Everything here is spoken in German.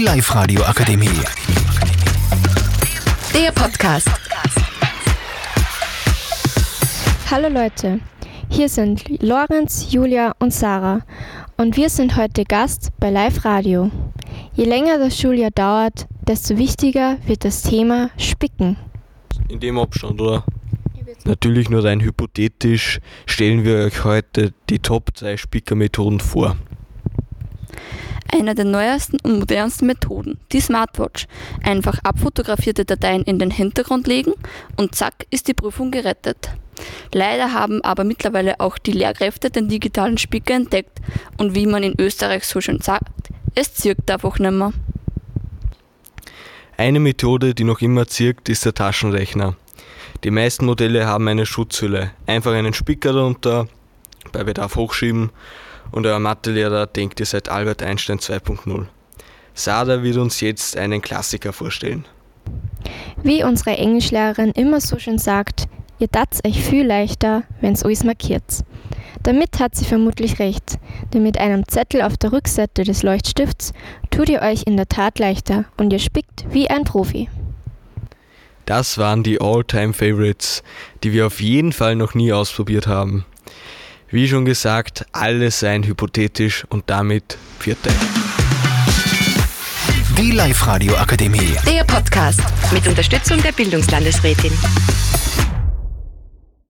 Die Live-Radio Akademie. Der Podcast. Hallo Leute, hier sind Lorenz, Julia und Sarah und wir sind heute Gast bei Live Radio. Je länger das Schuljahr dauert, desto wichtiger wird das Thema Spicken. In dem Abstand, oder? Natürlich nur rein hypothetisch stellen wir euch heute die Top 2 Spickermethoden vor. Eine der neuesten und modernsten Methoden, die Smartwatch. Einfach abfotografierte Dateien in den Hintergrund legen und zack ist die Prüfung gerettet. Leider haben aber mittlerweile auch die Lehrkräfte den digitalen Spicker entdeckt und wie man in Österreich so schön sagt, es zirkt einfach nimmer. Eine Methode, die noch immer zirkt, ist der Taschenrechner. Die meisten Modelle haben eine Schutzhülle. Einfach einen Spicker darunter, bei Bedarf hochschieben und euer Mathelehrer denkt, ihr seid Albert Einstein 2.0. Sada wird uns jetzt einen Klassiker vorstellen. Wie unsere Englischlehrerin immer so schön sagt, ihr tat's euch viel leichter, wenn's alles markiert. Damit hat sie vermutlich recht, denn mit einem Zettel auf der Rückseite des Leuchtstifts tut ihr euch in der Tat leichter und ihr spickt wie ein Profi. Das waren die All-Time-Favorites, die wir auf jeden Fall noch nie ausprobiert haben. Wie schon gesagt, alles seien hypothetisch und damit vierte. Die Live-Radio Akademie. Der Podcast mit Unterstützung der Bildungslandesrätin.